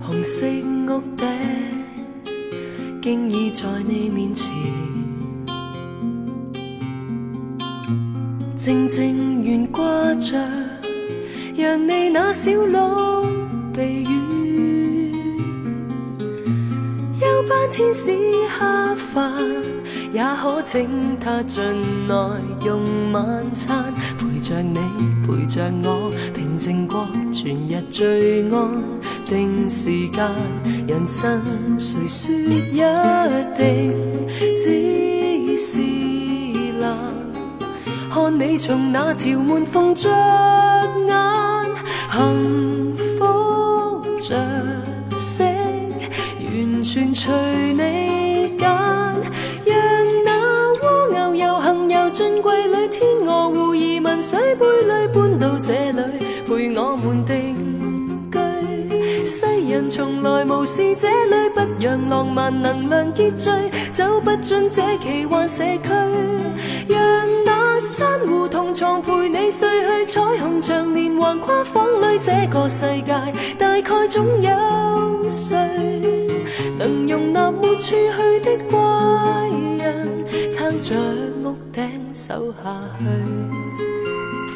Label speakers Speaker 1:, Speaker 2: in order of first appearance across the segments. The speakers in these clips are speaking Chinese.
Speaker 1: 红色屋顶，竟已在你面前，静静。小屋避雨，休班天使黑发，也可请他进来用晚餐，陪着你，陪着我，平静过全日最安定时间。人生谁说一定只是蓝？看你从那条门缝中。幸福着色，完全随你拣。让那蜗牛游行游进柜里，天鹅湖，移民水杯里，搬到这里陪我们定居。世人从来无视这里，不让浪漫能量结聚，走不进这奇幻社区。让那珊瑚同床陪。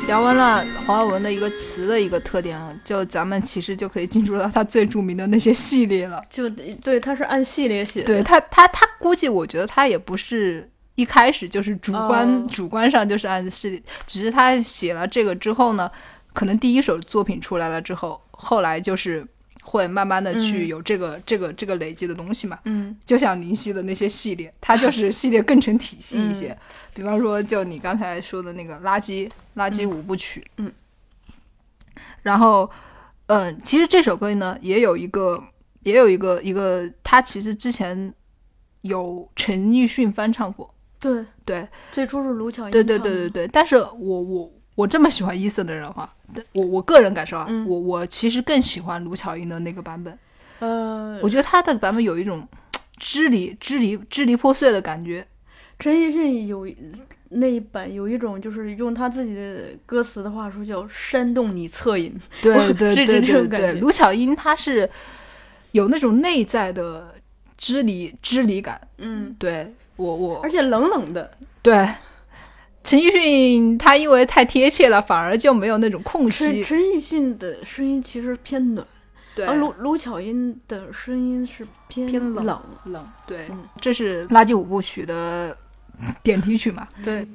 Speaker 2: 聊完了黄耀文的一个词的一个特点，啊，就咱们其实就可以进入到他最著名的那些系列了。
Speaker 3: 就对，他是按系列写的。
Speaker 2: 对他，他他估计，我觉得他也不是。一开始就是主观，主观上就是按是，只是他写了这个之后呢，可能第一首作品出来了之后，后来就是会慢慢的去有这个这个这个累积的东西嘛。
Speaker 3: 嗯，
Speaker 2: 就像林夕的那些系列，他就是系列更成体系一些。比方说，就你刚才说的那个垃圾垃圾五部曲，
Speaker 3: 嗯。
Speaker 2: 然后，嗯，其实这首歌呢，也有一个也有一个一个，他其实之前有陈奕迅翻唱过。
Speaker 3: 对
Speaker 2: 对，
Speaker 3: 最初是卢巧音。
Speaker 2: 对对对对对，但是我我我这么喜欢 e 森的人话，我我个人感受啊，我我其实更喜欢卢巧音的那个版本。
Speaker 3: 呃，
Speaker 2: 我觉得他的版本有一种 支离支离支离破碎的感觉。
Speaker 3: 陈奕迅有那一版有一种，就是用他自己的歌词的话说叫煽动你恻隐。
Speaker 2: 对 对对对对，卢巧音他是有那种内在的支离支离感。
Speaker 3: 嗯，
Speaker 2: 对。我我，
Speaker 3: 而且冷冷的。
Speaker 2: 对，陈奕迅他因为太贴切了，反而就没有那种空隙。
Speaker 3: 陈奕迅的声音其实偏暖，而卢卢巧音的声音是偏
Speaker 2: 偏冷
Speaker 3: 冷。
Speaker 2: 对，这是《垃圾五部曲》的点题曲嘛？
Speaker 3: 对。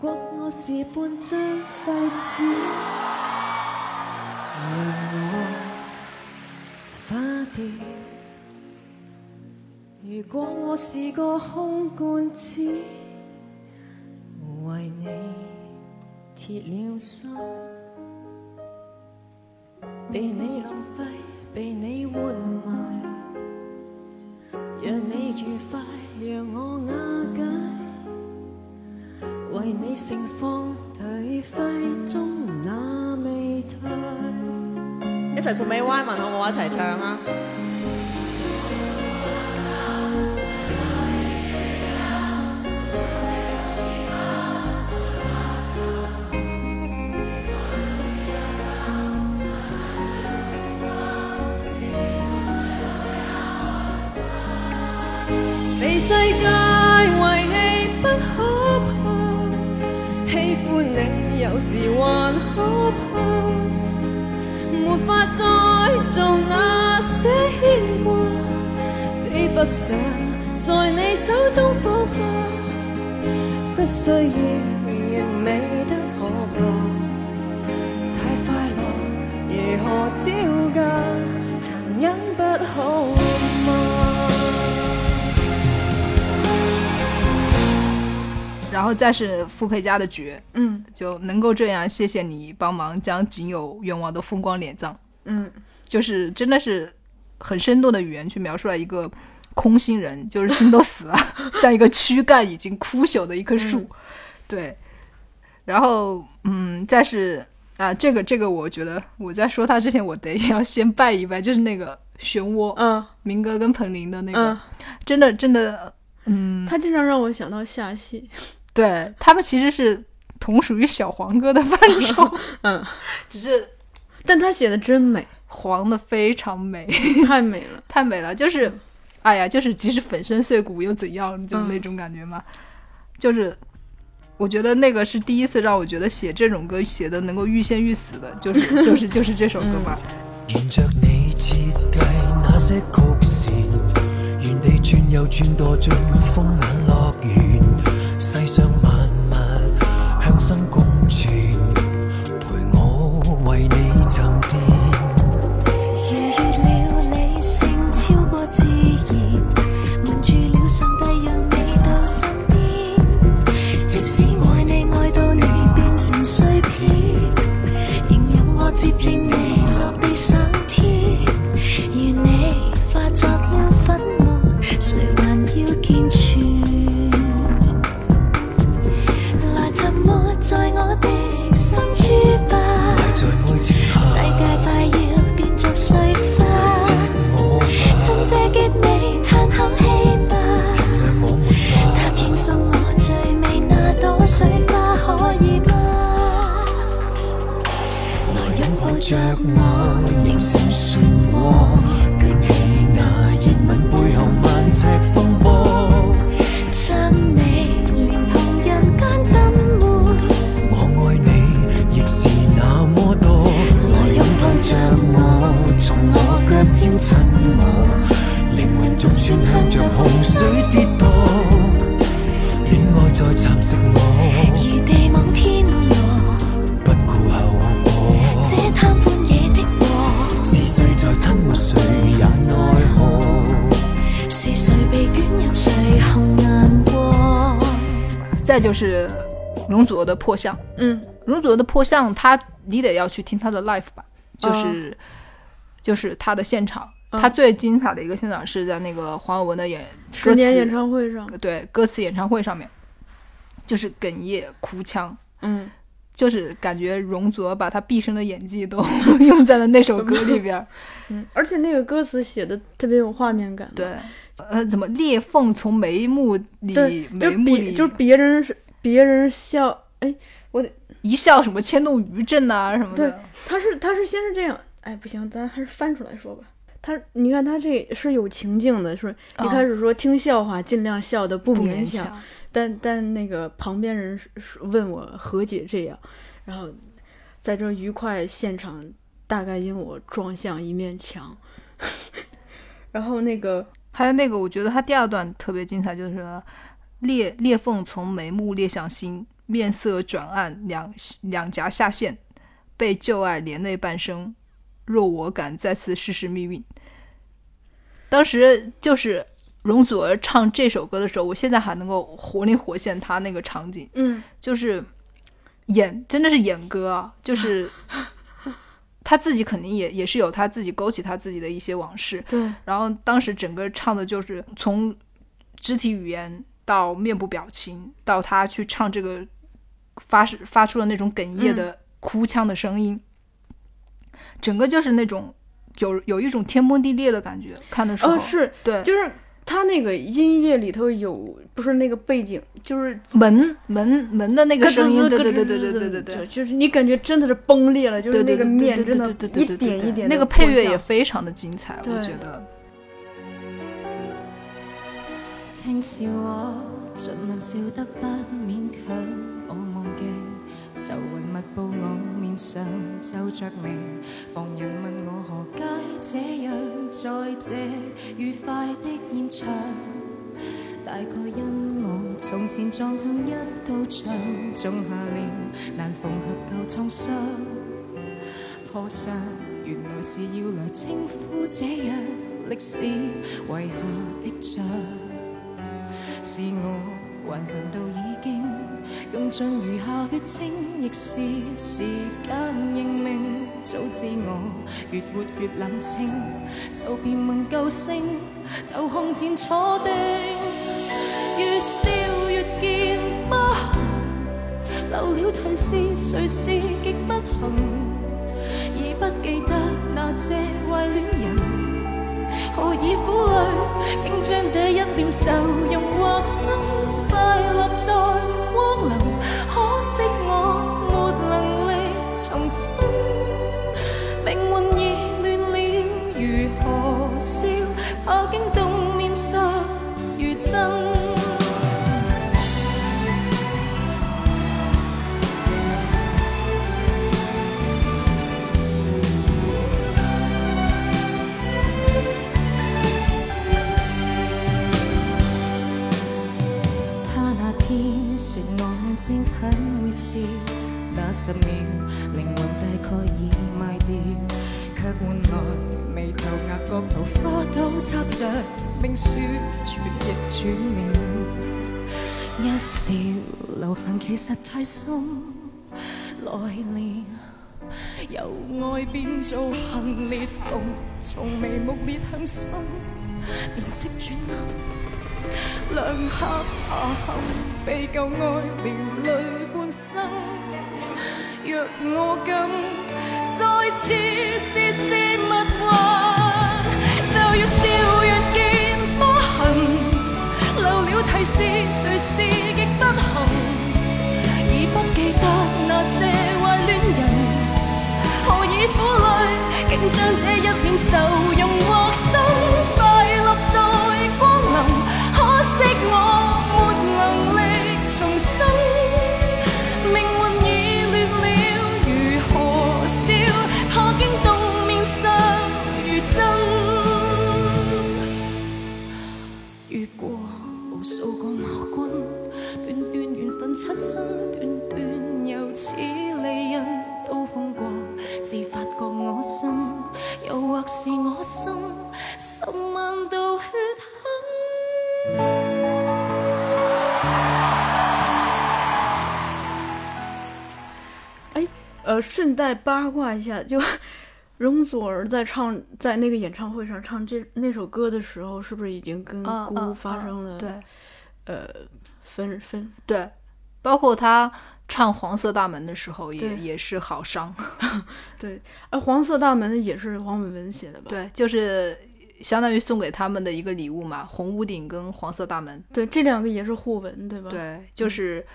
Speaker 1: 如果我是个空罐子，为你铁了心，被你浪费，被你玩埋，让你愉快，让我瓦解，为你盛放颓废中那味态。
Speaker 4: 一齐送俾歪文，好唔好？一齐唱啊！
Speaker 1: 世界遗弃不可怕，喜欢你有时还可怕。没法再做那些牵挂，比不上在你手中火花。不需要完美得可怕，太快乐，何招架？残忍不可。
Speaker 2: 然后再是傅佩嘉的绝，
Speaker 3: 嗯，
Speaker 2: 就能够这样，谢谢你帮忙将仅有愿望的风光敛葬，
Speaker 3: 嗯，
Speaker 2: 就是真的是很生动的语言去描述了一个空心人，就是心都死了，像一个躯干已经枯朽的一棵树，对。然后，嗯，再是啊，这个这个，我觉得我在说他之前，我得要先拜一拜，就是那个漩涡，
Speaker 3: 嗯，
Speaker 2: 明哥跟彭羚的那个，真的真的，嗯，
Speaker 3: 他经常让我想到下戏。
Speaker 2: 对他们其实是同属于小黄歌的范畴，
Speaker 3: 嗯，
Speaker 2: 只是，
Speaker 3: 但他写的真美，
Speaker 2: 黄的非常美，
Speaker 3: 太美了，
Speaker 2: 太美了，就是，哎呀，就是即使粉身碎骨又怎样，就那种感觉嘛，就是，我觉得那个是第一次让我觉得写这种歌写的能够欲仙欲死的，就是就是就是这首歌吧。就是容祖儿的破相，
Speaker 3: 嗯，
Speaker 2: 容祖儿的破相，他你得要去听他的 l i f e 吧，就是就是他的现
Speaker 3: 场，
Speaker 2: 他最精彩的一个现场是在那个黄文的演，
Speaker 3: 十年演唱会上，
Speaker 2: 对，歌词演唱会上面，就是哽咽哭腔，
Speaker 3: 嗯。
Speaker 2: 就是感觉容祖儿把他毕生的演技都 用在了那首歌里边儿，
Speaker 3: 嗯，而且那个歌词写的特别有画面感。
Speaker 2: 对，呃，怎么裂缝从眉目里眉目里？
Speaker 3: 就是别人是别人笑，哎，我
Speaker 2: 一笑什么牵动余震呐什
Speaker 3: 么
Speaker 2: 的。
Speaker 3: 对，他是他是先是这样，哎不行，咱还是翻出来说吧。他你看他这是有情境的，说一开始说听笑话尽量笑的不勉
Speaker 2: 强。
Speaker 3: 但但那个旁边人问我何解这样，然后在这愉快现场，大概因我撞向一面墙，然后那个
Speaker 2: 还有那个，我觉得他第二段特别精彩，就是裂裂缝从眉目裂向心，面色转暗，两两颊下陷，被旧爱连累半生，若我敢再次试试命运，当时就是。容祖儿唱这首歌的时候，我现在还能够活灵活现他那个场景，
Speaker 3: 嗯，
Speaker 2: 就是演，真的是演歌，就是 他自己肯定也也是有他自己勾起他自己的一些往事，
Speaker 3: 对。
Speaker 2: 然后当时整个唱的就是从肢体语言到面部表情，到他去唱这个发发出了那种哽咽的哭腔的声音，整个就是那种有有一种天崩地裂的感觉，看的时候
Speaker 3: 是，
Speaker 2: 对，
Speaker 3: 就是。他那个音乐里头有，不是那个背景，就是
Speaker 2: 门门门的那个声音，对对对对对对对，
Speaker 3: 就是你感觉真的是崩裂了，就是那
Speaker 2: 个
Speaker 3: 面真的，一点一点。
Speaker 2: 那个配乐也非常的精彩，我觉得。
Speaker 5: 上皱着眉，旁人问我何解这样，在这愉快的现场，大概因我从前撞向一道牆，种下了难缝合旧创伤。破伤原来是要来称呼这样历史遗下的伤，是我顽强到已。用尽余下血清，亦是时间认命。早知我越活越冷清，就别问救星，斗空前坐定。越笑越见疤痕，留了退丝，谁是极不幸？已不记得那些坏恋人，何以苦累，竟将这一脸愁容化心。快乐在光临，可惜我没能力重生。命运已乱了，如何笑？怕惊动面上如真。实太深，来年由爱变做恨裂缝，从眉目裂向心，面色转暗，两刻下狠，被旧爱连累半生。若我敢再次试试密运，就要笑越见疤痕，留了提示，谁是极不幸？记得那些坏恋人，何以苦泪竟将这一脸愁容获心快乐在光临？可惜我。是我十万道血哎，
Speaker 3: 呃，顺带八卦一下，就容祖儿在唱在那个演唱会上唱这那首歌的时候，是不是已经跟姑发生了
Speaker 2: 对
Speaker 3: 呃分分
Speaker 2: 对，包括他。唱 《黄色大门》的时候也也是好伤，
Speaker 3: 对，而《黄色大门》也是黄伟文写的吧？
Speaker 2: 对，就是相当于送给他们的一个礼物嘛，《红屋顶》跟《黄色大门》。
Speaker 3: 对，这两个也是互文，对吧？
Speaker 2: 对，就是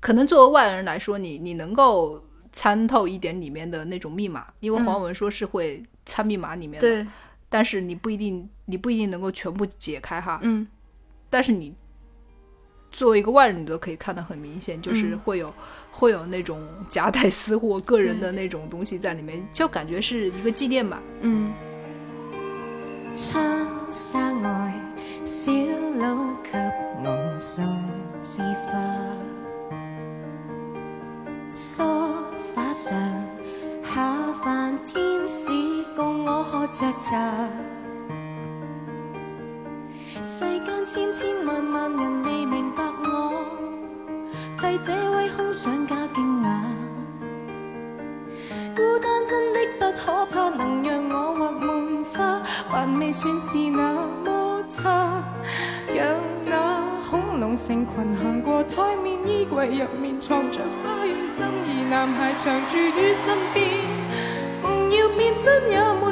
Speaker 2: 可能作为外人来说，你你能够参透一点里面的那种密码，因为黄伟文说是会参密码里面的，但是你不一定你不一定能够全部解开哈。
Speaker 3: 嗯，
Speaker 2: 但是你。作为一个外人，你都可以看得很明显，就是会有会有那种夹带私货、个人的那种东西在里面，就感觉是一个纪念吧。
Speaker 3: 嗯。
Speaker 5: 窗纱外，小给枝花，梳化上下凡天使共我喝着茶。世间千千万万人未明白我，替这位空想家惊讶。孤单真的不可怕，能让我画满花，还未算是那么差。让那恐龙成群行过台面，衣柜入面藏着花园，心仪男孩长住于身边，梦要面真也
Speaker 3: 没。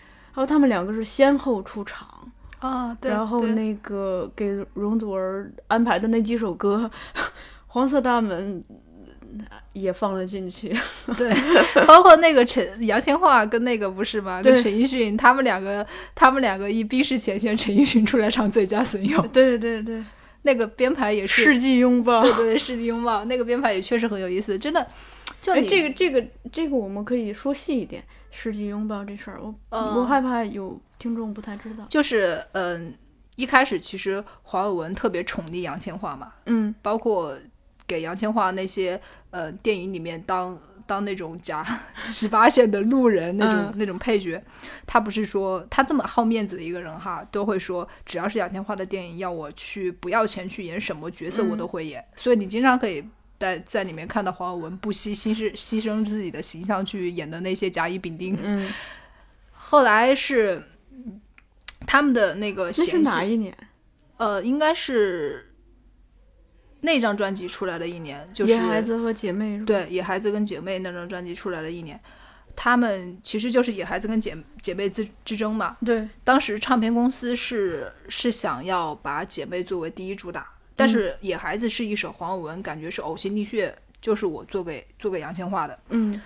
Speaker 3: 然后他们两个是先后出场
Speaker 2: 啊，对，
Speaker 3: 然后那个给容祖儿安排的那几首歌，《黄色大门》也放了进去，
Speaker 2: 对，包括那个陈杨千嬅跟那个不是吗？跟陈奕迅他们两个，他们两个一逼式前，选陈奕迅出来唱最佳损友，
Speaker 3: 对对对，
Speaker 2: 那个编排也是
Speaker 3: 世纪拥抱，
Speaker 2: 对对，世纪拥抱，那个编排也确实很有意思，真的，就
Speaker 3: 这个这个这个我们可以说细一点。世纪拥抱这事儿，我我害怕有听众不太知道。
Speaker 2: 就是嗯，一开始其实黄伟文特别宠溺杨千嬅嘛，
Speaker 3: 嗯，
Speaker 2: 包括给杨千嬅那些呃电影里面当当那种假十八线的路人那种那种配角，他不是说他这么好面子的一个人哈，都会说只要是杨千嬅的电影，要我去不要钱去演什么角色，我都会演，所以你经常可以。在在里面看到黄晓雯不惜牺牲牺牲自己的形象去演的那些甲乙丙丁，
Speaker 3: 嗯，
Speaker 2: 后来是他们的那个
Speaker 3: 那是哪一年？
Speaker 2: 呃，应该是那张专辑出来的一年，就是《
Speaker 3: 野孩子》和《姐妹》
Speaker 2: 对《野孩子》跟《姐妹》那张专辑出来的一年，他们其实就是《野孩子》跟姐姐妹之之争嘛。
Speaker 3: 对，
Speaker 2: 当时唱片公司是是想要把姐妹作为第一主打。但是《野孩子》是一首黄伟文，感觉是呕心沥血，就是我做给做给杨千嬅的。
Speaker 3: 嗯，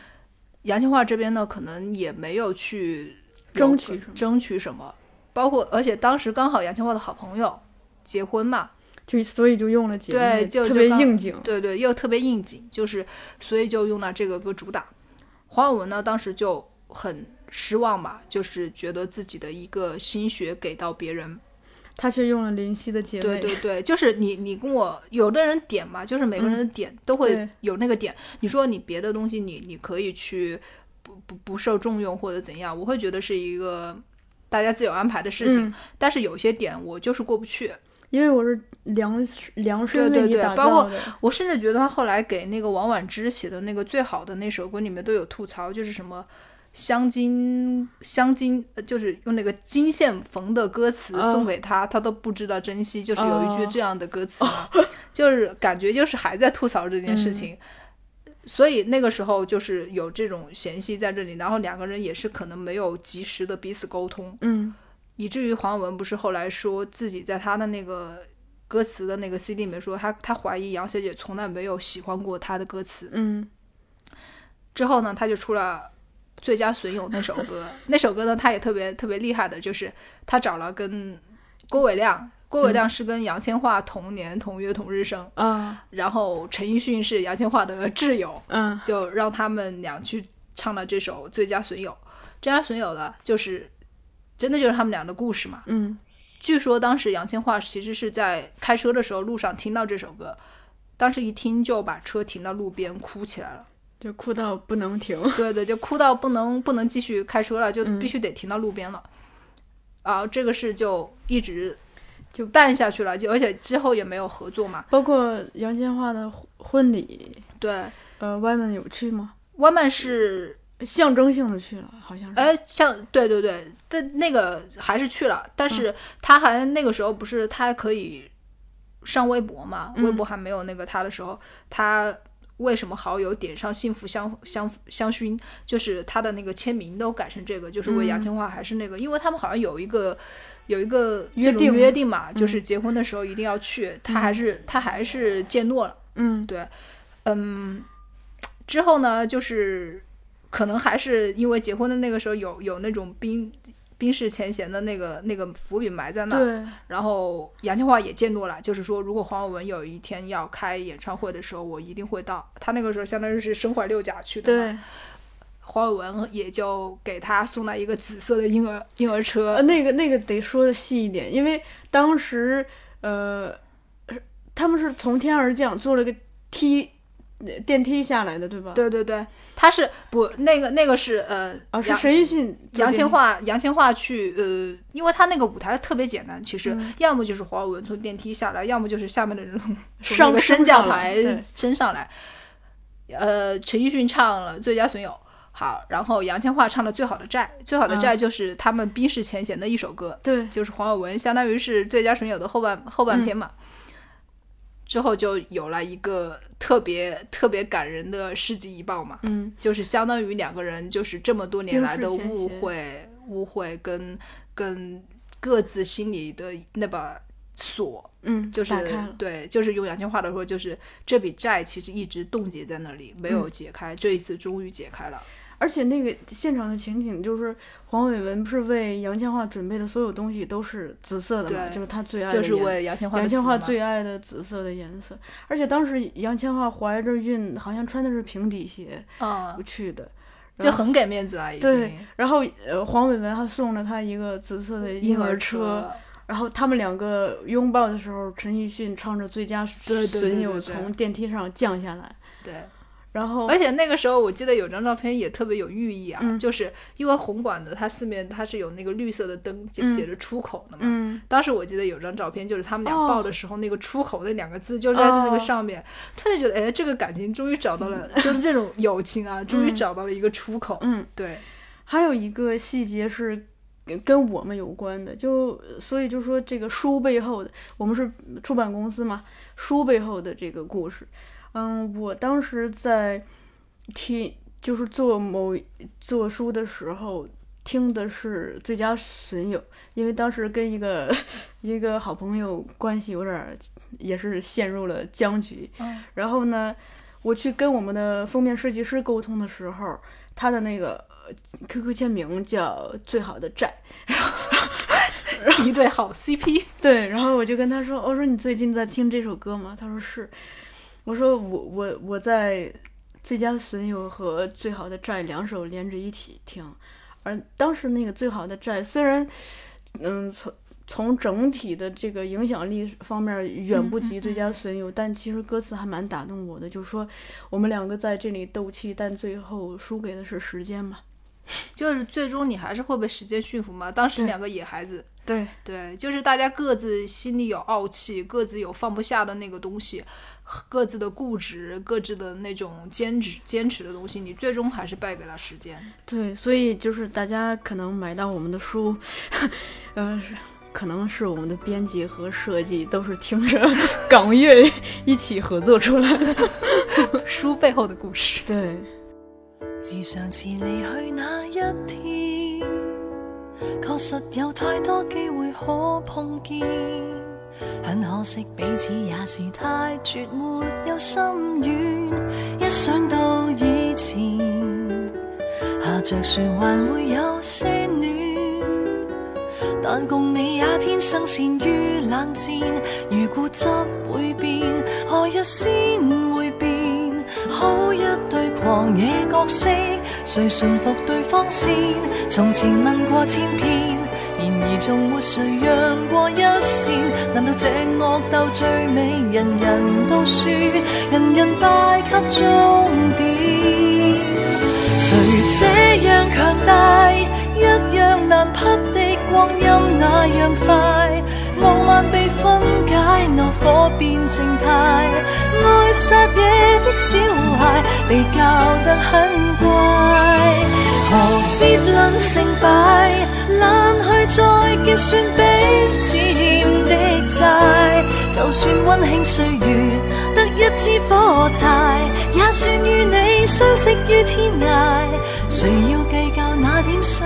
Speaker 2: 杨千嬅这边呢，可能也没有去
Speaker 3: 争取
Speaker 2: 争取什么，包括而且当时刚好杨千嬅的好朋友结婚嘛，
Speaker 3: 就所以就用了几
Speaker 2: 对，就
Speaker 3: 特别应景，
Speaker 2: 对对，又特别应景，就是所以就用了这个歌主打。黄伟文呢，当时就很失望吧，就是觉得自己的一个心血给到别人。
Speaker 3: 他却用了林夕的结尾。
Speaker 2: 对对对，就是你你跟我有的人点嘛，就是每个人的点都会有那个点。你说你别的东西，你你可以去不不不受重用或者怎样，我会觉得是一个大家自有安排的事情。但是有些点我就是过不去，
Speaker 3: 因为我是梁梁山
Speaker 2: 对对对，包括我甚至觉得他后来给那个王菀之写的那个最好的那首歌里面都有吐槽，就是什么。镶金镶金，就是用那个金线缝的歌词送给他，他都不知道珍惜。就是有一句这样的歌词，就是感觉就是还在吐槽这件事情。所以那个时候就是有这种嫌隙在这里，然后两个人也是可能没有及时的彼此沟通，
Speaker 3: 嗯，
Speaker 2: 以至于黄伟文不是后来说自己在他的那个歌词的那个 CD 里面说，他他怀疑杨小姐从来没有喜欢过他的歌词，
Speaker 3: 嗯，
Speaker 2: 之后呢，他就出了。最佳损友那首歌，那首歌呢？他也特别特别厉害的，就是他找了跟郭伟亮，郭伟亮是跟杨千嬅同年同月同日生
Speaker 3: 啊。
Speaker 2: 然后陈奕迅是杨千嬅的挚友，
Speaker 3: 嗯，
Speaker 2: 就让他们俩去唱了这首《最佳损友》。《最佳损友》的就是真的就是他们俩的故事嘛。
Speaker 3: 嗯，
Speaker 2: 据说当时杨千嬅其实是在开车的时候路上听到这首歌，当时一听就把车停到路边哭起来了。
Speaker 3: 就哭到不能停，
Speaker 2: 对对，就哭到不能不能继续开车了，就必须得停到路边了。啊，这个事就一直就淡下去了，就而且之后也没有合作嘛。
Speaker 3: 包括杨千嬅的婚礼，
Speaker 2: 对，
Speaker 3: 呃，外面有去吗？
Speaker 2: 外面是
Speaker 3: 象征性的去了，好像是。
Speaker 2: 哎，像对对对，但那个还是去了，但是他还那个时候不是他可以上微博嘛？微博还没有那个他的时候，他。为什么好友点上幸福香香香薰，就是他的那个签名都改成这个，就是为杨千嬅还是那个，因为他们好像有一个有一个
Speaker 3: 约定
Speaker 2: 约定嘛，就是结婚的时候一定要去，他还是他还是见诺了，
Speaker 3: 嗯，对，
Speaker 2: 嗯，之后呢，就是可能还是因为结婚的那个时候有有那种冰。冰释前嫌的那个那个伏笔埋在那，然后杨千嬅也见多了，就是说如果黄伟文有一天要开演唱会的时候，我一定会到。他那个时候相当于是身怀六甲去的，黄伟文也就给他送来一个紫色的婴儿婴儿车。
Speaker 3: 那个那个得说的细一点，因为当时呃，他们是从天而降，坐了个梯。电梯下来的对吧？
Speaker 2: 对对对，他是不那个那个是呃，
Speaker 3: 是陈奕迅、
Speaker 2: 杨千嬅、杨千嬅去呃，因为他那个舞台特别简单，其实要么就是黄文从电梯下来，要么就是下面的人
Speaker 3: 上
Speaker 2: 个升降台升上来。呃，陈奕迅唱了《最佳损友》，好，然后杨千嬅唱了《最好的债》，《最好的债》就是他们冰释前嫌的一首歌，
Speaker 3: 对，
Speaker 2: 就是黄文相当于是《最佳损友》的后半后半篇嘛。之后就有了一个特别特别感人的世纪一爆嘛，
Speaker 3: 嗯，
Speaker 2: 就是相当于两个人就是这么多年来的误会误会跟跟各自心里的那把锁，
Speaker 3: 嗯，
Speaker 2: 就是对，就是用杨千嬅的话说，就是这笔债其实一直冻结在那里没有解开，这一次终于解开了。
Speaker 3: 而且那个现场的情景就是，黄伟文不是为杨千嬅准备的所有东西都是紫色的嘛？就是他最爱，
Speaker 2: 就是为杨千嬅，
Speaker 3: 杨千嬅最爱的紫色的颜色。而且当时杨千嬅怀着孕，好像穿的是平底鞋，
Speaker 2: 嗯，
Speaker 3: 去的，
Speaker 2: 就很给面子啊。已经。
Speaker 3: 对，然后呃，黄伟文还送了她一个紫色的婴儿车。然后他们两个拥抱的时候，陈奕迅唱着《最佳损友》从电梯上降下来。
Speaker 2: 对。
Speaker 3: 然后，
Speaker 2: 而且那个时候，我记得有张照片也特别有寓意啊，就是因为红馆子它四面它是有那个绿色的灯，就写着“出口”的嘛。当时我记得有张照片，就是他们俩抱的时候，那个“出口”的两个字就在那个上面。突然觉得，哎，这个感情终于找到了，就是这种友情啊，终于找到了一个出口。
Speaker 3: 嗯，
Speaker 2: 对。
Speaker 3: 还有一个细节是跟我们有关的，就所以就说这个书背后的，我们是出版公司嘛，书背后的这个故事。嗯，我当时在听，就是做某做书的时候听的是《最佳损友》，因为当时跟一个一个好朋友关系有点，也是陷入了僵局。
Speaker 2: 嗯，
Speaker 3: 然后呢，我去跟我们的封面设计师沟通的时候，他的那个 QQ 签名叫“最好的债”，然后
Speaker 2: 一对好 CP，
Speaker 3: 对，然后我就跟他说：“我说你最近在听这首歌吗？”他说：“是。”我说我我我在，《最佳损友》和《最好的债》两首连着一起听，而当时那个《最好的债》，虽然，嗯，从从整体的这个影响力方面远不及《最佳损友》，但其实歌词还蛮打动我的。就是说，我们两个在这里斗气，但最后输给的是时间嘛？
Speaker 2: 就是最终你还是会被时间驯服嘛？当时两个野孩子，
Speaker 3: 对
Speaker 2: 对，就是大家各自心里有傲气，各自有放不下的那个东西。各自的固执，各自的那种坚持、坚持的东西，你最终还是败给了时间。
Speaker 3: 对，所以就是大家可能买到我们的书，呃，可能是我们的编辑和设计都是听着港乐一起合作出来的。
Speaker 2: 书背后的故事。
Speaker 3: 对。
Speaker 1: 上次离去那一天。确实有太多机会可碰见，很可惜彼此也是太绝，没有心软。一想到以前，下着雪还会有些暖，但共你也天生善于冷战。如固执会变，何日先会变？好一对狂野角色。谁驯服对方先？从前问过千遍，然而从没谁让过一线。难道这恶斗最美？人人都输，人人败给终点。谁这样强大？一样难匹敌光阴那样快。浪漫被分解，怒火变静态。爱撒野的小孩，被教得很乖。何必论成败，懒去再结算彼此欠的债。就算温馨岁月得一支火柴，也算与你相识于天涯。谁要计较那点失？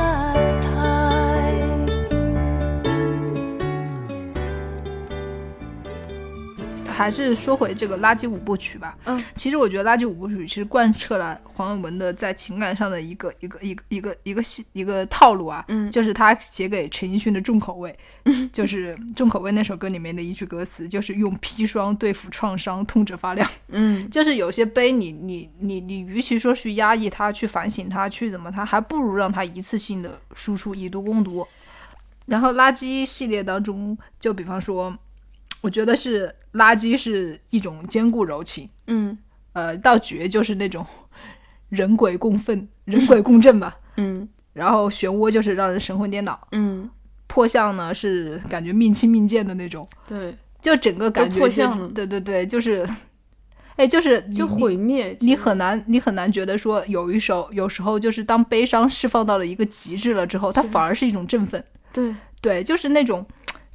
Speaker 2: 还是说回这个垃圾五部曲吧。
Speaker 3: 嗯，
Speaker 2: 其实我觉得垃圾五部曲其实贯彻了黄伟文的在情感上的一个一个一个一个一个系一个套路啊。
Speaker 3: 嗯，
Speaker 2: 就是他写给陈奕迅的重口味，就是重口味那首歌里面的一句歌词，就是用砒霜对付创伤，痛着发亮。
Speaker 3: 嗯，
Speaker 2: 就是有些悲，你你你你，与其说去压抑它，去反省它，去怎么它，还不如让它一次性的输出，以毒攻毒。然后垃圾系列当中，就比方说。我觉得是垃圾，是一种坚固柔情。
Speaker 3: 嗯，
Speaker 2: 呃，到觉就是那种 人鬼共愤、人鬼共振吧。
Speaker 3: 嗯，
Speaker 2: 然后漩涡就是让人神魂颠倒。
Speaker 3: 嗯，
Speaker 2: 破相呢是感觉命轻命贱的那种。
Speaker 3: 对，
Speaker 2: 就整个感觉
Speaker 3: 破相。
Speaker 2: 对对对，就是，哎，就是
Speaker 3: 就毁灭。
Speaker 2: 你很难，你很难觉得说有一首，有时候就是当悲伤释放到了一个极致了之后，它反而是一种振奋。
Speaker 3: 对
Speaker 2: 对，就是那种。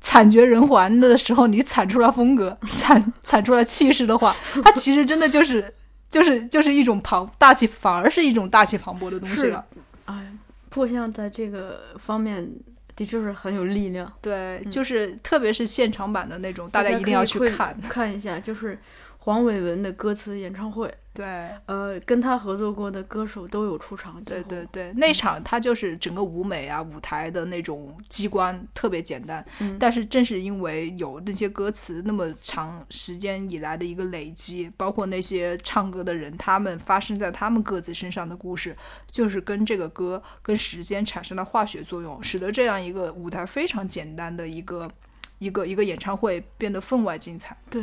Speaker 2: 惨绝人寰的时候，你惨出了风格，惨惨出了气势的话，它其实真的就是就是就是一种庞大气，反而是一种大气磅礴的东西了。
Speaker 3: 哎，破相在这个方面的确是很有力量。
Speaker 2: 对，就是特别是现场版的那种，大家一定要去看
Speaker 3: 看一下，就是。黄伟文的歌词演唱会，
Speaker 2: 对，
Speaker 3: 呃，跟他合作过的歌手都有出场。
Speaker 2: 对对对，那场他就是整个舞美啊，舞台的那种机关特别简单。
Speaker 3: 嗯。
Speaker 2: 但是正是因为有那些歌词那么长时间以来的一个累积，包括那些唱歌的人，他们发生在他们各自身上的故事，就是跟这个歌跟时间产生了化学作用，使得这样一个舞台非常简单的一个一个一个演唱会变得分外精彩。
Speaker 3: 对。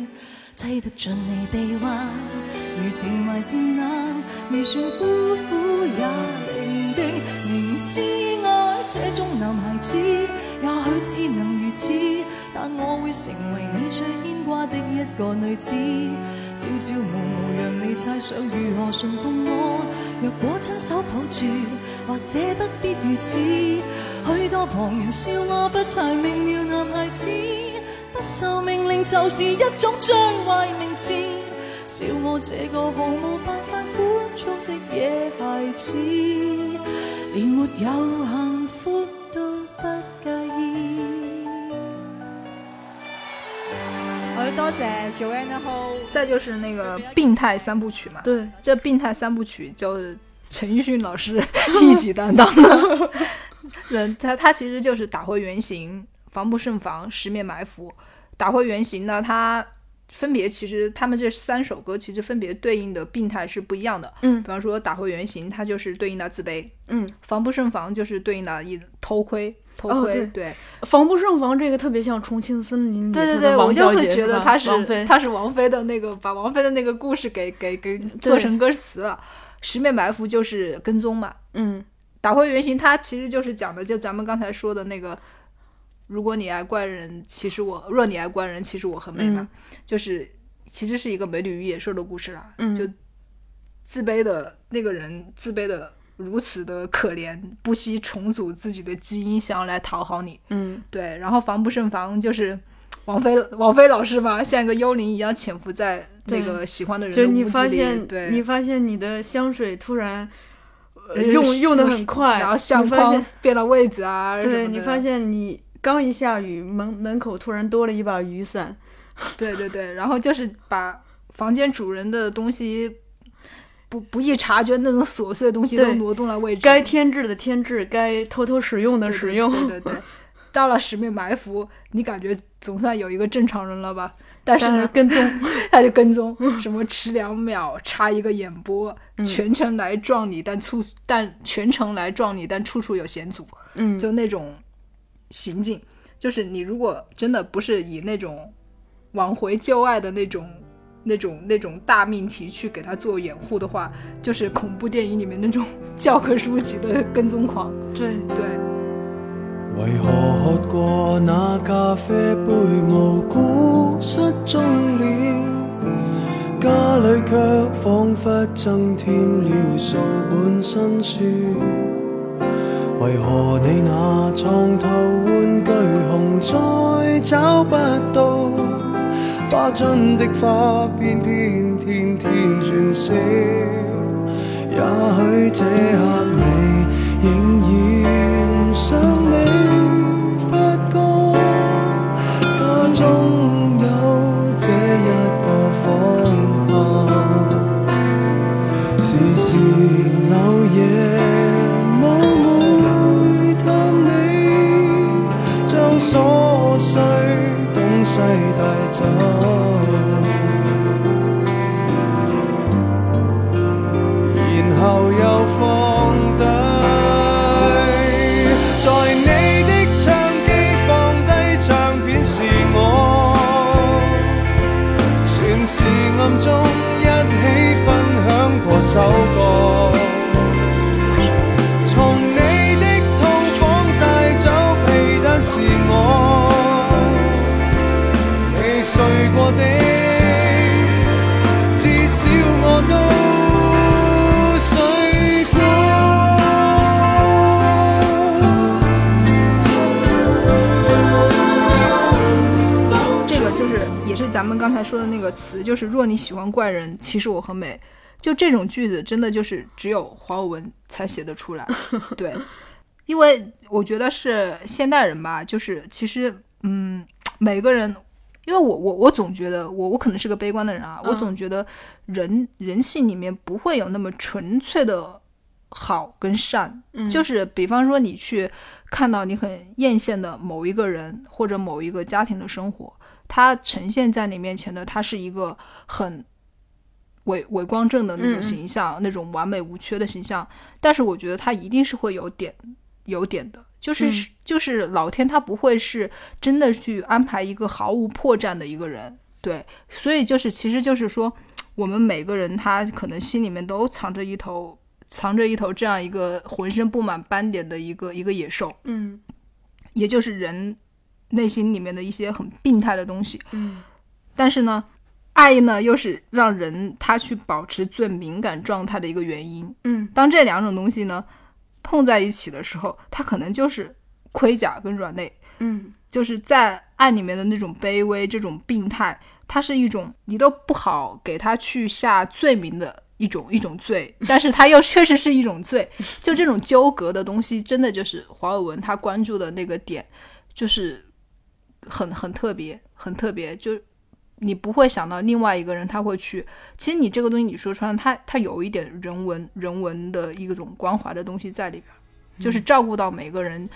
Speaker 5: 挤得尽你臂弯，如情怀渐冷，未算孤苦也伶仃。明知爱这种男孩子，也许只能如此，但我会成为你最牵挂的一个女子。朝朝暮暮让你猜想如何驯服我，若果亲手抱住，或者不必如此。许多旁人笑我不太明了，男孩子。
Speaker 4: 多的
Speaker 2: 再就是那个病态三部曲嘛，
Speaker 3: 对，
Speaker 2: 这病态三部曲就陈奕迅老师 一起担当了，人 他他其实就是打回原形。防不胜防，十面埋伏，打回原形呢？它分别其实他们这三首歌其实分别对应的病态是不一样的。
Speaker 3: 嗯，
Speaker 2: 比方说打回原形，它就是对应的自卑。
Speaker 3: 嗯，
Speaker 2: 防不胜防就是对应的偷窥，偷窥。
Speaker 3: 对，防不胜防这个特别像重庆森林。
Speaker 2: 对对对，我就会觉得他是他是王菲的那个把王菲的那个故事给给给做成歌词了。十面埋伏就是跟踪嘛。
Speaker 3: 嗯，
Speaker 2: 打回原形它其实就是讲的就咱们刚才说的那个。如果你爱怪人，其实我；若你爱怪人，其实我很美嘛。就是其实是一个美女与野兽的故事啦。
Speaker 3: 嗯。
Speaker 2: 就自卑的那个人，自卑的如此的可怜，不惜重组自己的基因，想要来讨好你。
Speaker 3: 嗯。
Speaker 2: 对，然后防不胜防，就是王菲，王菲老师嘛，像一个幽灵一样潜伏在那个喜欢的人。
Speaker 3: 就你发现，
Speaker 2: 对，
Speaker 3: 你发现你的香水突然用用的很快，
Speaker 2: 然后相框变了位置啊，
Speaker 3: 对你发现你。刚一下雨，门门口突然多了一把雨伞。
Speaker 2: 对对对，然后就是把房间主人的东西不不易察觉那种琐碎的东西都挪动了位置。
Speaker 3: 该添置的添置，该偷偷使用的使用。
Speaker 2: 对对对，到了使命埋伏，你感觉总算有一个正常人了吧？但是呢，
Speaker 3: 跟踪，
Speaker 2: 他 就跟踪，什么迟两秒插一个眼波，全程来撞你，但处但全程来撞你，但处处有险阻。
Speaker 3: 嗯，
Speaker 2: 就那种。行径就是你如果真的不是以那种挽回旧爱的那种那种那种大命题去给他做掩护的话就是恐怖电影里面那种 教科书级的跟踪狂
Speaker 3: 对
Speaker 2: 对
Speaker 6: 为何喝过那咖啡杯无故失踪了家里却仿佛增添了数本新书为何你那床头玩具熊再找不到？花樽的花片片天天转色，也许这刻你。然后又放低，在你的唱机放低唱片是我全是暗中一起分享过
Speaker 2: 首。咱们刚才说的那个词，就是若你喜欢怪人，其实我很美，就这种句子，真的就是只有华文才写得出来。对，因为我觉得是现代人吧，就是其实，嗯，每个人，因为我我我总觉得我我可能是个悲观的人啊，我总觉得人人性里面不会有那么纯粹的好跟善，就是比方说你去看到你很艳羡的某一个人或者某一个家庭的生活。他呈现在你面前的，他是一个很伪伪光正的那种形象，那种完美无缺的形象。但是我觉得他一定是会有点有点的，就是就是老天他不会是真的去安排一个毫无破绽的一个人，对。所以就是其实就是说，我们每个人他可能心里面都藏着一头藏着一头这样一个浑身布满斑点的一个一个野兽，
Speaker 3: 嗯，
Speaker 2: 也就是人。内心里面的一些很病态的东西，
Speaker 3: 嗯，
Speaker 2: 但是呢，爱呢又是让人他去保持最敏感状态的一个原因，
Speaker 3: 嗯，
Speaker 2: 当这两种东西呢碰在一起的时候，它可能就是盔甲跟软肋，
Speaker 3: 嗯，
Speaker 2: 就是在爱里面的那种卑微，这种病态，它是一种你都不好给他去下罪名的一种一种罪，但是他又确实是一种罪，就这种纠葛的东西，真的就是华尔文他关注的那个点，就是。很很特别，很特别，就是你不会想到另外一个人他会去。其实你这个东西你说穿，了，他他有一点人文人文的一种关怀的东西在里边，就是照顾到每个人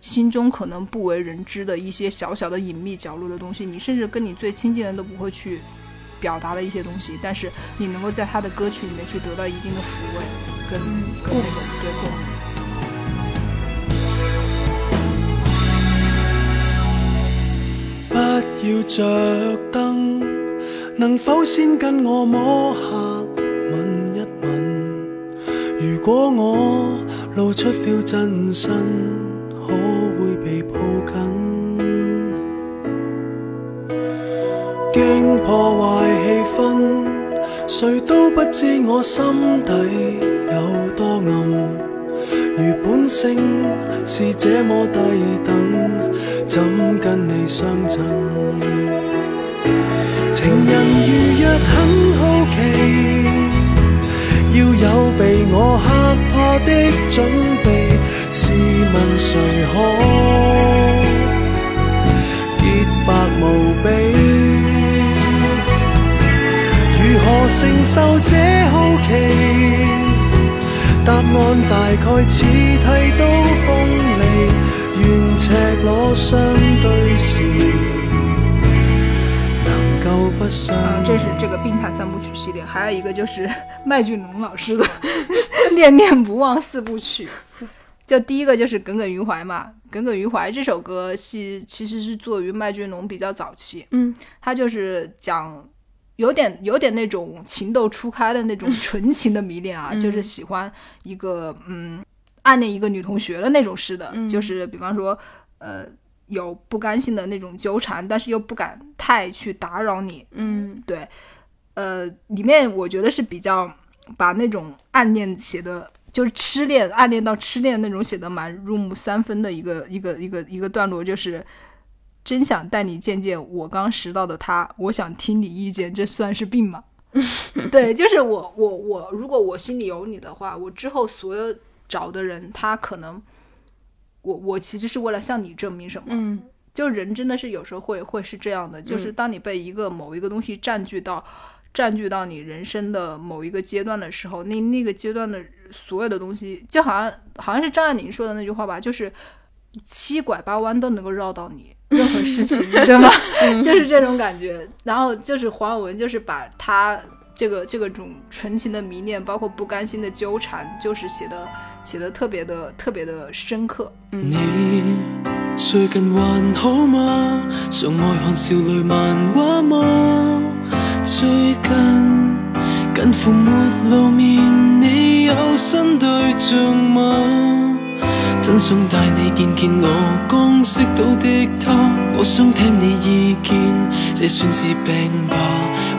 Speaker 2: 心中可能不为人知的一些小小的隐秘角落的东西，你甚至跟你最亲近的人都不会去表达的一些东西，但是你能够在他的歌曲里面去得到一定的抚慰跟各种共鸣。
Speaker 6: 要着灯，能否先跟我摸下、吻一吻？如果我露出了真身，可会被抱紧？惊破坏气氛，谁都不知我心底有多暗。如本性是这么低等，怎跟你相衬？情人如若很好奇，要有被我吓怕的准备。试问谁可洁白无比？如何承受这好奇？答案大概似剃刀锋利，愿赤裸相对时，
Speaker 2: 嗯，这是这个病态三部曲系列，还有一个就是 麦浚龙老师的《念念不忘》四部曲，就第一个就是《耿耿于怀》嘛，《耿耿于怀》这首歌是其实是作于麦浚龙比较早期，
Speaker 3: 嗯，
Speaker 2: 他就是讲。有点有点那种情窦初开的那种 纯情的迷恋啊，就是喜欢一个嗯暗恋一个女同学的那种似的，就是比方说呃有不甘心的那种纠缠，但是又不敢太去打扰你。
Speaker 3: 嗯，
Speaker 2: 对，呃，里面我觉得是比较把那种暗恋写的，就是痴恋暗恋到痴恋那种写的蛮入木三分的一个一个一个一个段落，就是。真想带你见见我刚识到的他，我想听你意见，这算是病吗？对，就是我，我，我，如果我心里有你的话，我之后所有找的人，他可能，我，我其实是为了向你证明什么？
Speaker 3: 嗯，
Speaker 2: 就人真的是有时候会会是这样的，就是当你被一个某一个东西占据到占据到你人生的某一个阶段的时候，那那个阶段的所有的东西，就好像好像是张爱玲说的那句话吧，就是七拐八弯都能够绕到你。任何事情，对吗？就是这种感觉。然后就是黄晓文，就是把他这个这个种纯情的迷恋，包括不甘心的纠缠，就是写的写的特别的特别的深刻。
Speaker 6: 你最近还好吗？常爱看少女漫画吗？最近近乎没露面，你有新对象吗？
Speaker 1: 真想带你见见我刚识到的他，我想听你意见，这算是病吧？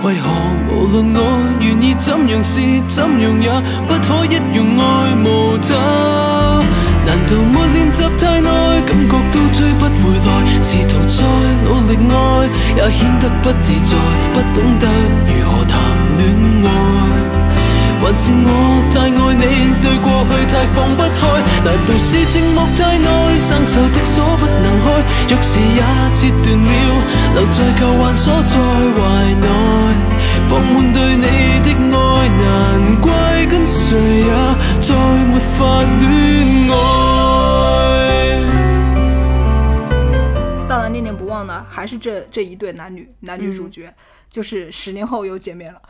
Speaker 1: 为何无论我愿意怎样试，怎样也不可一样爱慕他？难道没练习太耐，感觉都追不回来？试图再努力爱，也显得不自在，不懂得如何谈恋爱。还是我太爱你，对过去太放不开？难道是寂寞太耐，生锈的锁不能开？钥匙也切断了，留在旧患锁在怀内，放满对你的爱，难怪跟谁也再没法恋爱。
Speaker 2: 到了念念不忘呢，还是这这一对男女男女主角，就是十年后又见面了。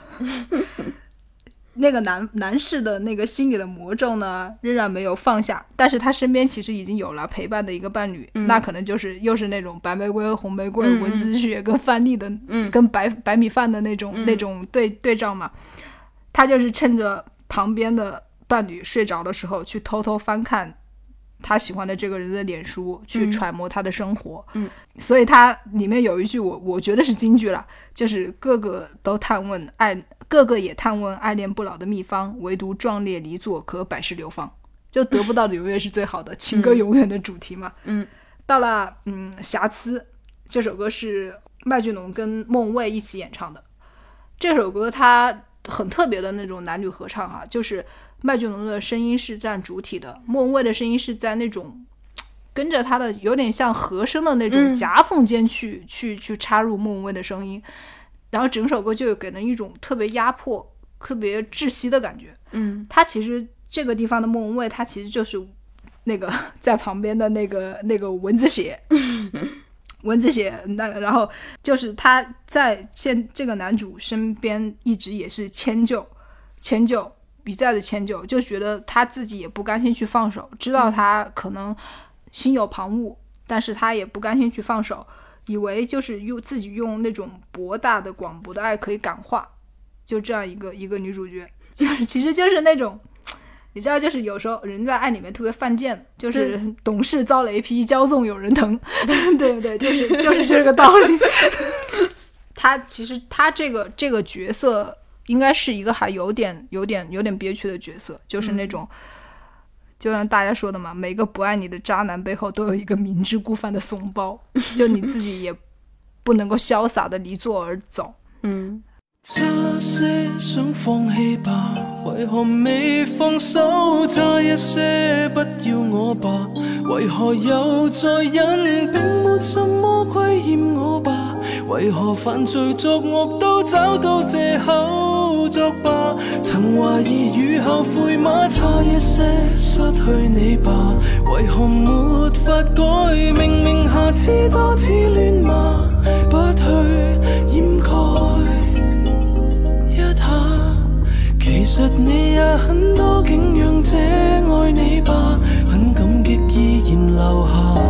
Speaker 2: 那个男男士的那个心里的魔咒呢，仍然没有放下，但是他身边其实已经有了陪伴的一个伴侣，那可能就是又是那种白玫瑰和红玫瑰，文字血跟范例的，跟白白米饭的那种那种对对照嘛。他就是趁着旁边的伴侣睡着的时候，去偷偷翻看他喜欢的这个人的脸书，去揣摩他的生活。
Speaker 3: 嗯，
Speaker 2: 所以他里面有一句我我觉得是金句了，就是个个都探问爱。个个也探问爱恋不老的秘方，唯独壮烈离座可百世流芳，就得不到的永远是最好的情歌，永远的主题嘛。
Speaker 3: 嗯，
Speaker 2: 到了嗯瑕疵这首歌是麦浚龙跟孟蔚一起演唱的，这首歌它很特别的那种男女合唱哈，就是麦浚龙的声音是占主体的，孟蔚的声音是在那种 跟着他的有点像和声的那种夹缝间去去去插入孟蔚的声音。然后整首歌就有给人一种特别压迫、特别窒息的感觉。
Speaker 3: 嗯，
Speaker 2: 他其实这个地方的莫文蔚，他其实就是那个 在旁边的那个那个蚊子血，蚊子血。那然后就是他在现这个男主身边，一直也是迁就、迁就、一再的迁就，就觉得他自己也不甘心去放手，知道他可能心有旁骛，但是他也不甘心去放手。以为就是用自己用那种博大的、广博的爱可以感化，就这样一个一个女主角，就 是其实就是那种，你知道，就是有时候人在爱里面特别犯贱，就是懂事遭雷劈，骄纵有人疼，对不对？就是就是这个道理。他其实他这个这个角色应该是一个还有点有点有点憋屈的角色，就是那种。就像大家说的嘛，每个不爱你的渣男背后都有一个明知故犯的怂包，就你自己也不能够潇洒的离座而走，
Speaker 3: 嗯。
Speaker 1: 差些想放弃吧，为何未放手？差一些不要我吧，为何又再忍？并没什么亏欠我吧，为何犯罪作恶都找到借口作罢？曾怀疑雨后悔吗？差一些失去你吧，为何没法改？明明下次多次乱骂，不去掩盖。其实你也很多景仰者爱你吧，很感激依然留下。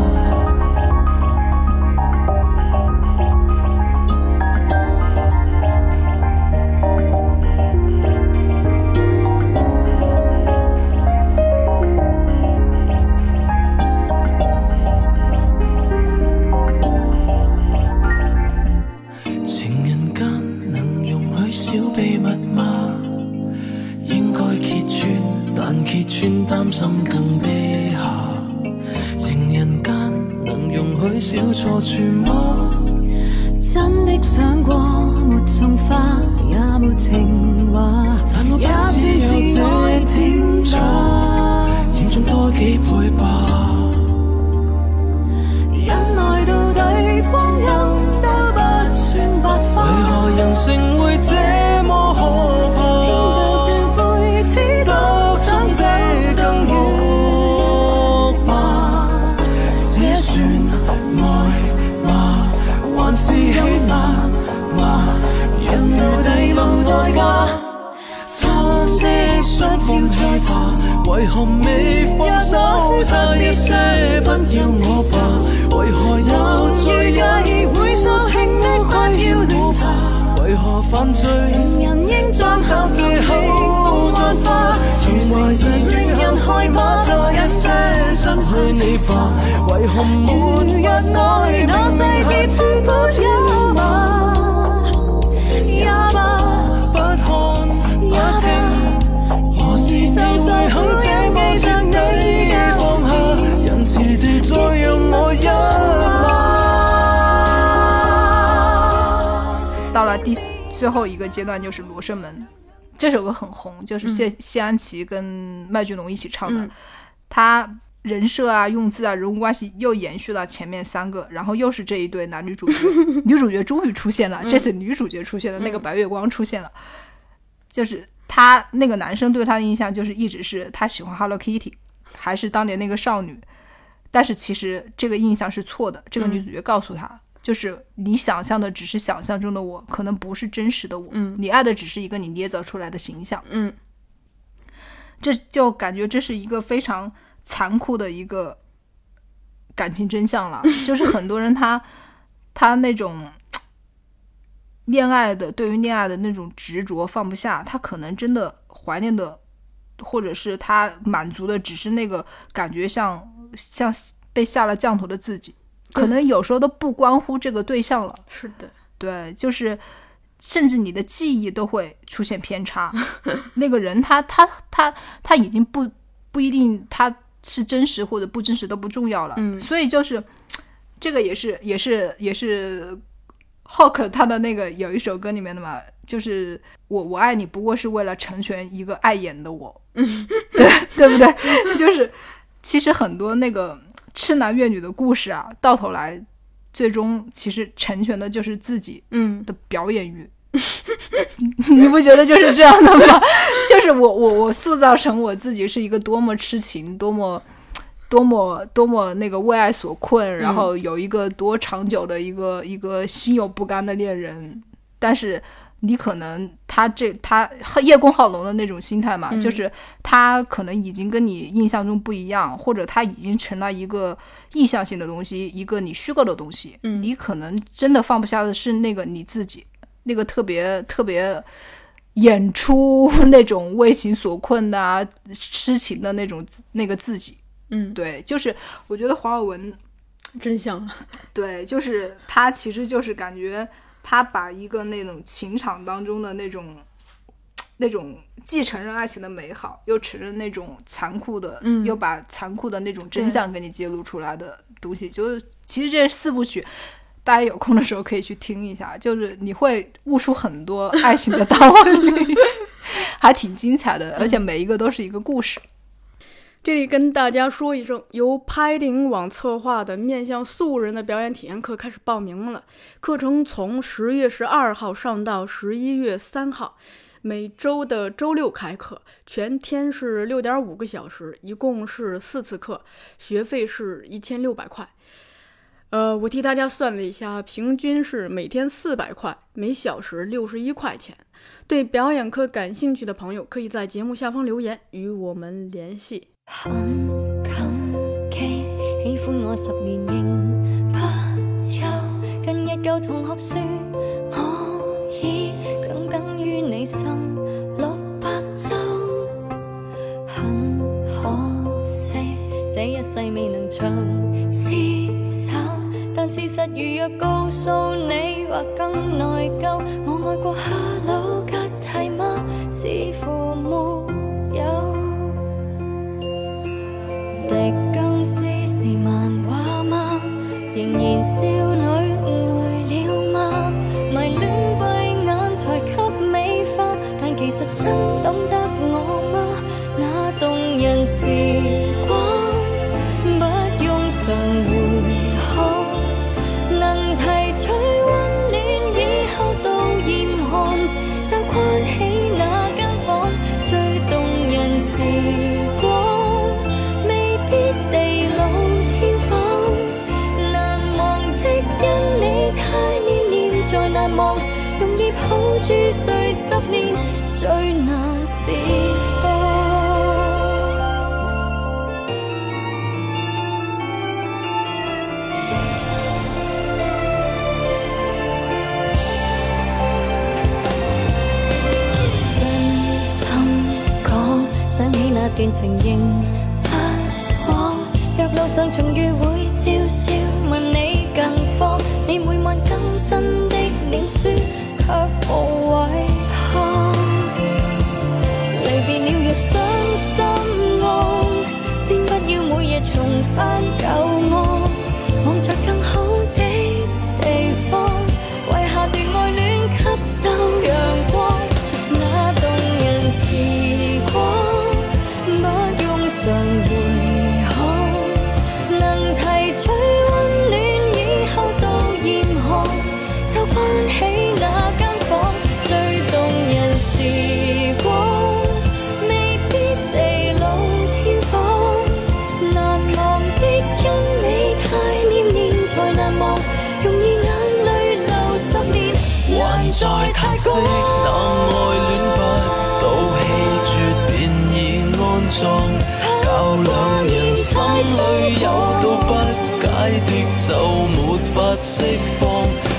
Speaker 5: 真的想过，没种花，也没情。为
Speaker 1: 何未放手，差一些不要我吧？为何又在夜会受轻的不要乱擦？为何犯罪？
Speaker 5: 情人应装在酒好后幻化，沉迷时令人害怕。再一些相信
Speaker 6: 你吧？为何没日爱那世界全部也
Speaker 2: 坏？第最后一个阶段就是《罗生门》，这首歌很红，就是谢谢安琪跟麦浚龙一起唱的。他人设啊、用字啊、人物关系又延续了前面三个，然后又是这一对男女主角，女主角终于出现了。这次女主角出现的那个白月光出现了，就是他那个男生对她的印象就是一直是他喜欢 Hello Kitty，还是当年那个少女，但是其实这个印象是错的。这个女主角告诉他。就是你想象的只是想象中的我，可能不是真实的我。
Speaker 3: 嗯，
Speaker 2: 你爱的只是一个你捏造出来的形象。
Speaker 3: 嗯，
Speaker 2: 这就感觉这是一个非常残酷的一个感情真相了。就是很多人他他那种恋爱的，对于恋爱的那种执着放不下，他可能真的怀念的，或者是他满足的，只是那个感觉像像被下了降头的自己。可能有时候都不关乎这个对象了，
Speaker 3: 是的，
Speaker 2: 对，就是，甚至你的记忆都会出现偏差。那个人他他他他已经不不一定他是真实或者不真实都不重要了。
Speaker 3: 嗯，
Speaker 2: 所以就是这个也是也是也是 Hulk 他的那个有一首歌里面的嘛，就是我我爱你不过是为了成全一个爱眼的我。嗯，对对不对？就是其实很多那个。痴男怨女的故事啊，到头来，最终其实成全的就是自己，
Speaker 3: 嗯，
Speaker 2: 的表演欲，你不觉得就是这样的吗？就是我我我塑造成我自己是一个多么痴情，多么多么多么那个为爱所困，然后有一个多长久的一个一个心有不甘的恋人，但是。你可能他这他叶公好龙的那种心态嘛，就是他可能已经跟你印象中不一样，或者他已经成了一个意向性的东西，一个你虚构的东西。
Speaker 3: 嗯，
Speaker 2: 你可能真的放不下的是那个你自己，那个特别特别演出 那种为情所困的、痴情的那种那个自己。
Speaker 3: 嗯，
Speaker 2: 对，就是我觉得华尔文
Speaker 3: 真相，
Speaker 2: 对，就是他其实就是感觉。他把一个那种情场当中的那种，那种既承认爱情的美好，又承认那种残酷的，
Speaker 3: 嗯，
Speaker 2: 又把残酷的那种真相给你揭露出来的东西，就是其实这四部曲，大家有空的时候可以去听一下，就是你会悟出很多爱情的 道理，还挺精彩的，而且每一个都是一个故事。
Speaker 3: 这里跟大家说一声，由拍顶网策划的面向素人的表演体验课开始报名了。课程从十月十二号上到十一月三号，每周的周六开课，全天是六点五个小时，一共是四次课，学费是一千六百块。呃，我替大家算了一下，平均是每天四百块，每小时六十一块钱。对表演课感兴趣的朋友，可以在节目下方留言与我们联系。
Speaker 5: 很感激，喜歡我十年仍不休。近日有同學说我已耿耿於你心六百周，很可惜，這一世未能長厮守。但事實如若告訴你，或更內疚。我愛過哈魯吉蒂吗？似乎没。抱住谁十年，最难是放。真心讲，想起那段情仍不枉。若路
Speaker 7: 上重遇，会笑笑问你近况。你每晚更新。
Speaker 1: 释放，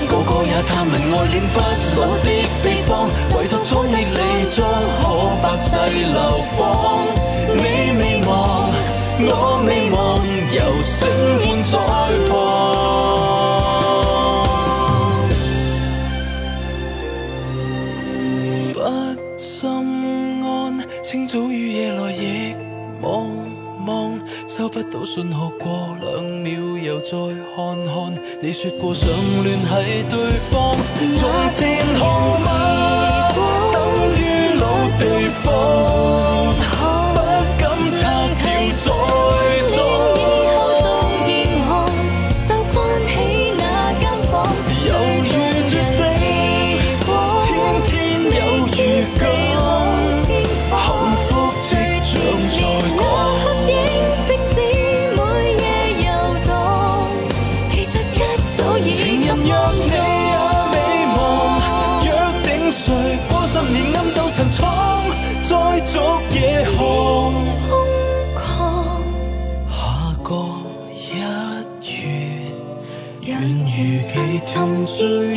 Speaker 1: 个个也探问爱恋不老的秘方，唯独仓颉礼祝可百世流芳。你未忘，我未忘，游星伴在旁。收不到讯号，过两秒又再看看，你说过想联系对方，从前空飞等于老地方。you